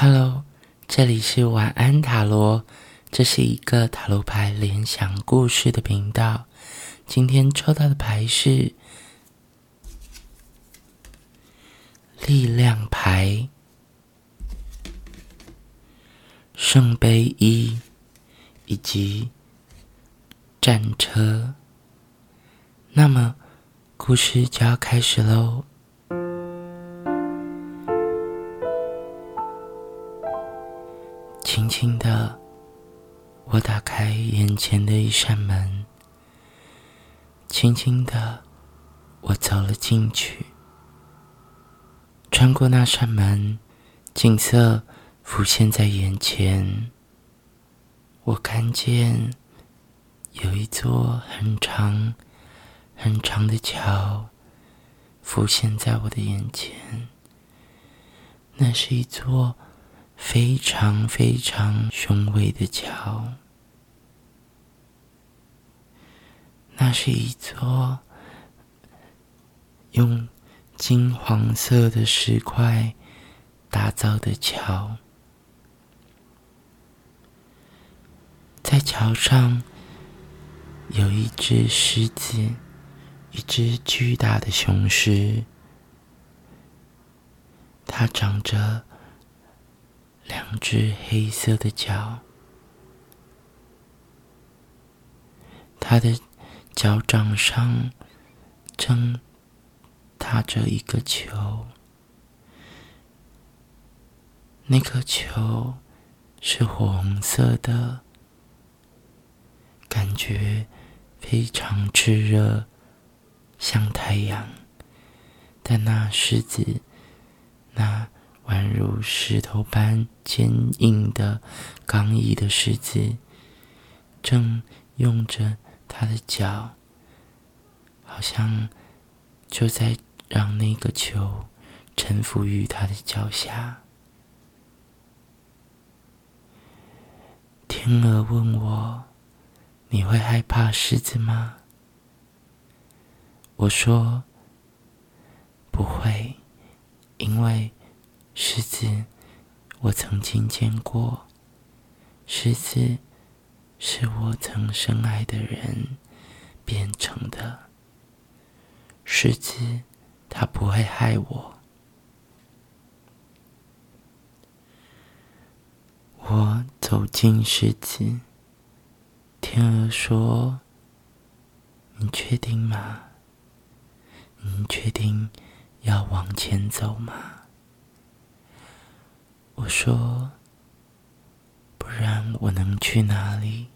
Hello，这里是晚安塔罗，这是一个塔罗牌联想故事的频道。今天抽到的牌是力量牌、圣杯一以及战车。那么，故事就要开始喽。轻轻的，我打开眼前的一扇门。轻轻的，我走了进去。穿过那扇门，景色浮现在眼前。我看见有一座很长、很长的桥浮现在我的眼前。那是一座。非常非常雄伟的桥，那是一座用金黄色的石块打造的桥，在桥上有一只狮子，一只巨大的雄狮，它长着。两只黑色的脚，它的脚掌上正踏着一个球，那颗球是红色的，感觉非常炽热，像太阳。但那狮子，那。宛如石头般坚硬的刚毅的狮子，正用着它的脚，好像就在让那个球臣服于它的脚下。天鹅问我：“你会害怕狮子吗？”我说：“不会，因为。”狮子，我曾经见过。狮子是我曾深爱的人变成的。狮子，它不会害我。我走进狮子，天鹅说：“你确定吗？你确定要往前走吗？”我说：“不然我能去哪里？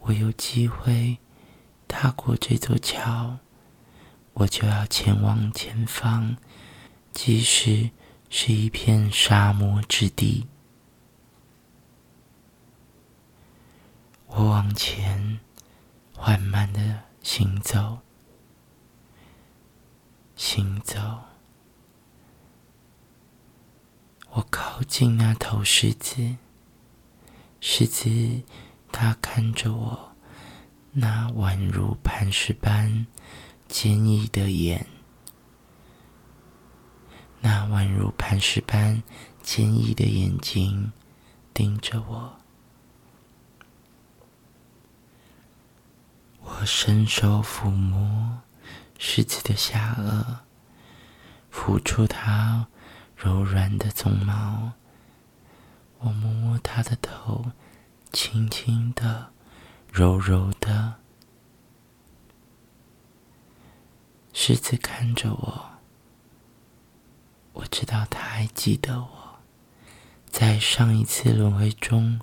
我有机会踏过这座桥，我就要前往前方，即使是一片沙漠之地。我往前缓慢的行走，行走。”我靠近那头狮子，狮子它看着我，那宛如磐石般坚毅的眼，那宛如磐石般坚毅的眼睛盯着我。我伸手抚摸狮子的下颚，抚触它。柔软的鬃毛，我摸摸它的头，轻轻的，柔柔的。狮子看着我，我知道它还记得我，在上一次轮回中，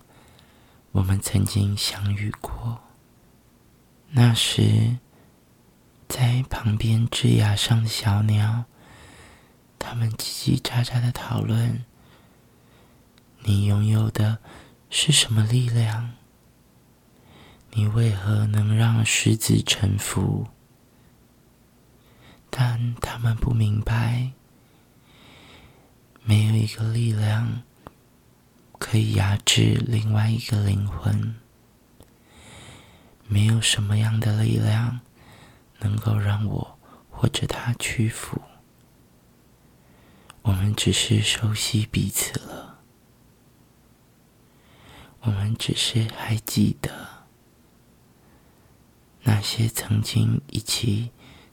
我们曾经相遇过。那时，在旁边枝桠上的小鸟。他们叽叽喳喳的讨论：“你拥有的是什么力量？你为何能让狮子臣服？”但他们不明白，没有一个力量可以压制另外一个灵魂。没有什么样的力量能够让我或者他屈服。我们只是熟悉彼此了，我们只是还记得那些曾经一起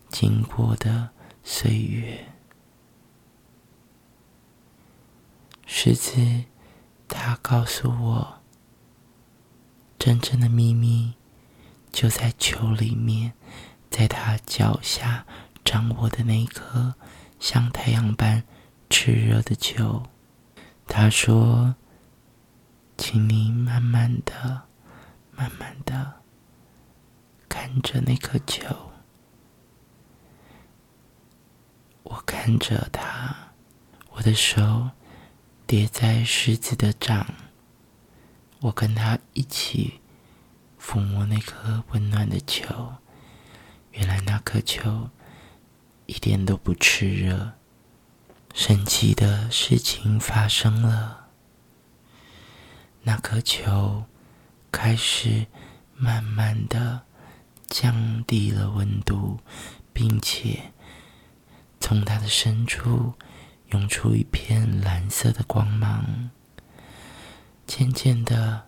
经过的岁月。狮子，他告诉我，真正的秘密就在球里面，在他脚下掌握的那颗像太阳般。炽热的球，他说：“请你慢慢的、慢慢的看着那颗球。”我看着他，我的手叠在狮子的掌，我跟他一起抚摸那颗温暖的球。原来那颗球一点都不炽热。神奇的事情发生了，那颗球开始慢慢的降低了温度，并且从它的深处涌出一片蓝色的光芒，渐渐的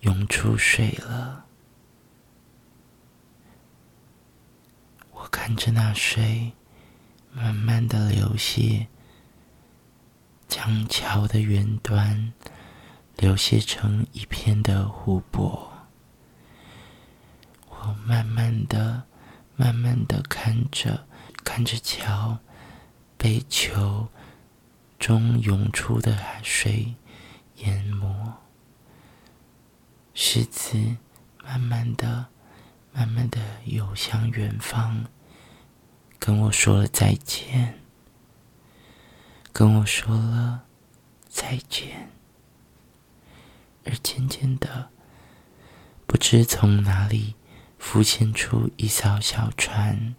涌出水了。我看着那水。慢慢的流泻，将桥的远端流泻成一片的湖泊。我慢慢的、慢慢的看着，看着桥被球中涌出的海水淹没。狮子慢慢的、慢慢的游向远方。跟我说了再见，跟我说了再见，而渐渐的，不知从哪里浮现出一艘小船，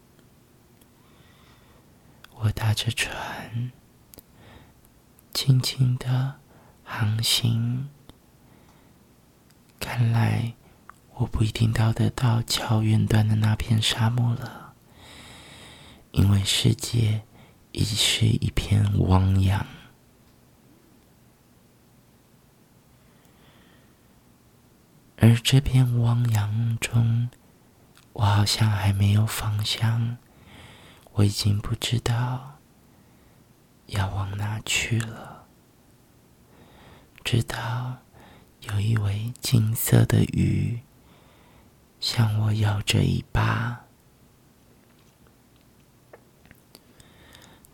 我搭着船，静静的航行。看来我不一定到得到桥远端的那片沙漠了。因为世界已是一片汪洋，而这片汪洋中，我好像还没有方向，我已经不知道要往哪去了。直到有一尾金色的鱼向我摇着尾巴。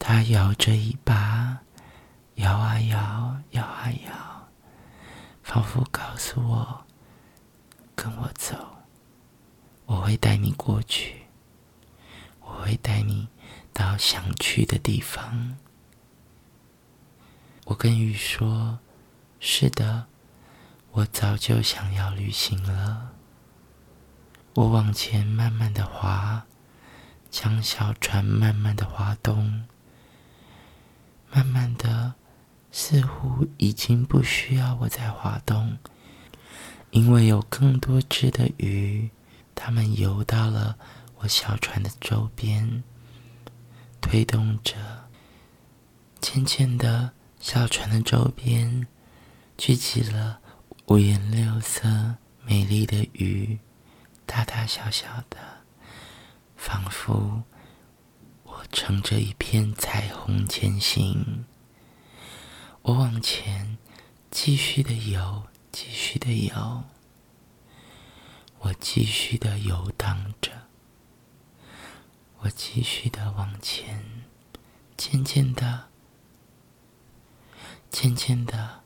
它摇着尾巴，摇啊摇，摇啊摇，仿佛告诉我：“跟我走，我会带你过去，我会带你到想去的地方。”我跟鱼说：“是的，我早就想要旅行了。”我往前慢慢的划，将小船慢慢的滑动。慢慢的，似乎已经不需要我再滑动，因为有更多只的鱼，它们游到了我小船的周边，推动着。渐渐的，小船的周边聚集了五颜六色、美丽的鱼，大大小小的，仿佛……乘着一片彩虹前行，我往前继续的游，继续的游，我继续的游荡着，我继续的往前，渐渐的，渐渐的，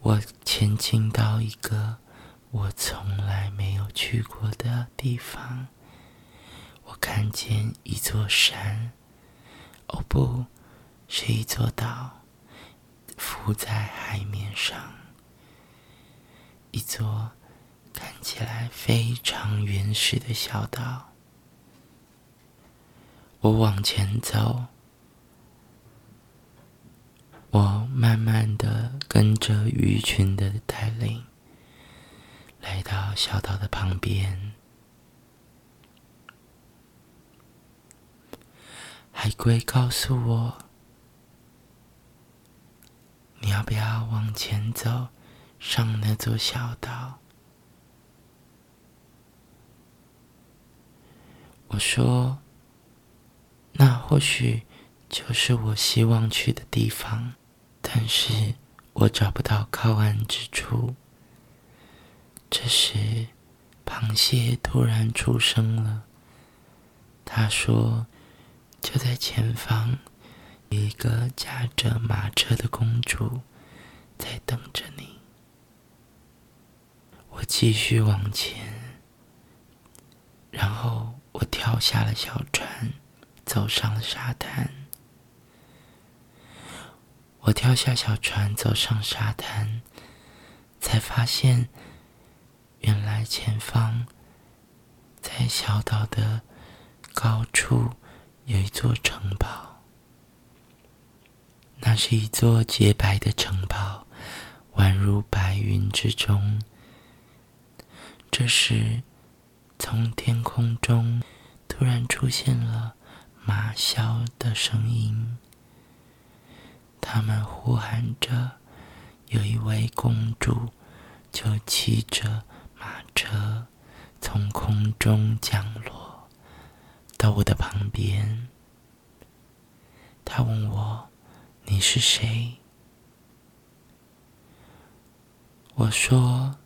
我前进到一个我从来没有去过的地方。我看见一座山，哦，不是一座岛，浮在海面上。一座看起来非常原始的小岛。我往前走，我慢慢的跟着鱼群的带领，来到小岛的旁边。海龟告诉我，你要不要往前走，上那座小岛？我说：“那或许就是我希望去的地方，但是我找不到靠岸之处。”这时，螃蟹突然出声了。他说：“就在前方，有一个驾着马车的公主在等着你。”我继续往前，然后我跳下了小船，走上了沙滩。我跳下小船，走上沙滩，才发现，原来前方在小岛的。高处有一座城堡，那是一座洁白的城堡，宛如白云之中。这时，从天空中突然出现了马啸的声音，他们呼喊着：“有一位公主，就骑着马车从空中降落。”到我的旁边，他问我：“你是谁？”我说：“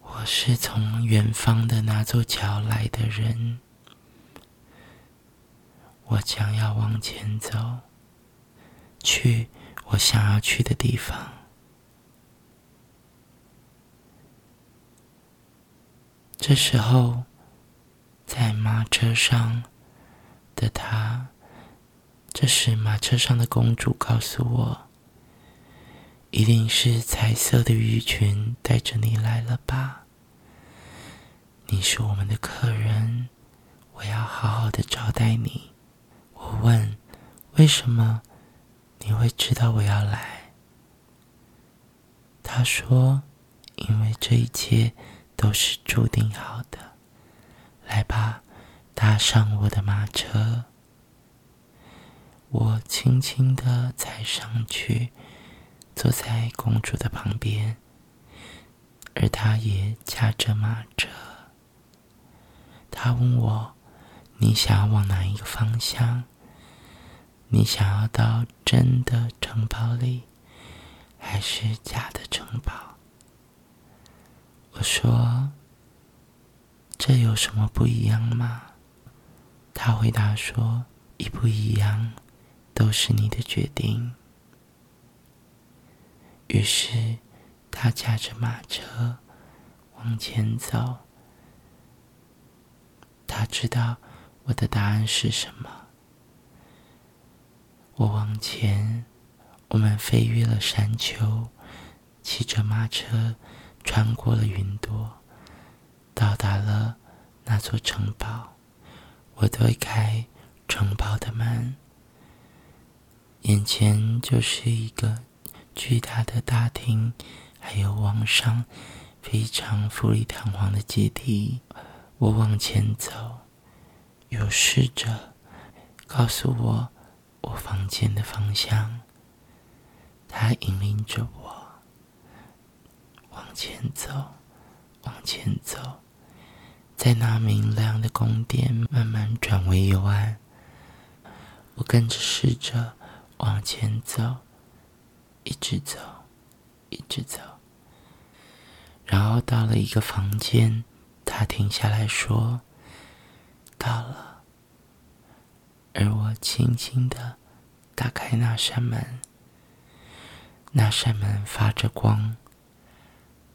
我是从远方的那座桥来的人，我将要往前走，去我想要去的地方。”这时候。在马车上的他，这时马车上的公主告诉我：“一定是彩色的鱼群带着你来了吧？你是我们的客人，我要好好的招待你。”我问：“为什么你会知道我要来？”他说：“因为这一切都是注定好的。”上我的马车。我轻轻的踩上去，坐在公主的旁边，而她也驾着马车。她问我：“你想要往哪一个方向？你想要到真的城堡里，还是假的城堡？”我说。这有什么不一样吗？他回答说：“一不一样，都是你的决定。”于是，他驾着马车往前走。他知道我的答案是什么。我往前，我们飞越了山丘，骑着马车穿过了云朵。到达了那座城堡，我推开城堡的门，眼前就是一个巨大的大厅，还有往上非常富丽堂皇的阶梯。我往前走，有侍者告诉我我房间的方向，他引领着我往前走，往前走。在那明亮的宫殿慢慢转为幽暗，我跟着侍者往前走，一直走，一直走，然后到了一个房间，他停下来说：“到了。”而我轻轻的打开那扇门，那扇门发着光，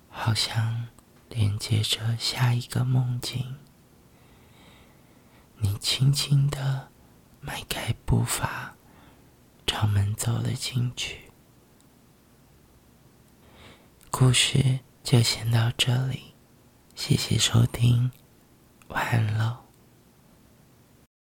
好像。连接着下一个梦境，你轻轻的迈开步伐，朝门走了进去。故事就先到这里，谢谢收听，晚安喽。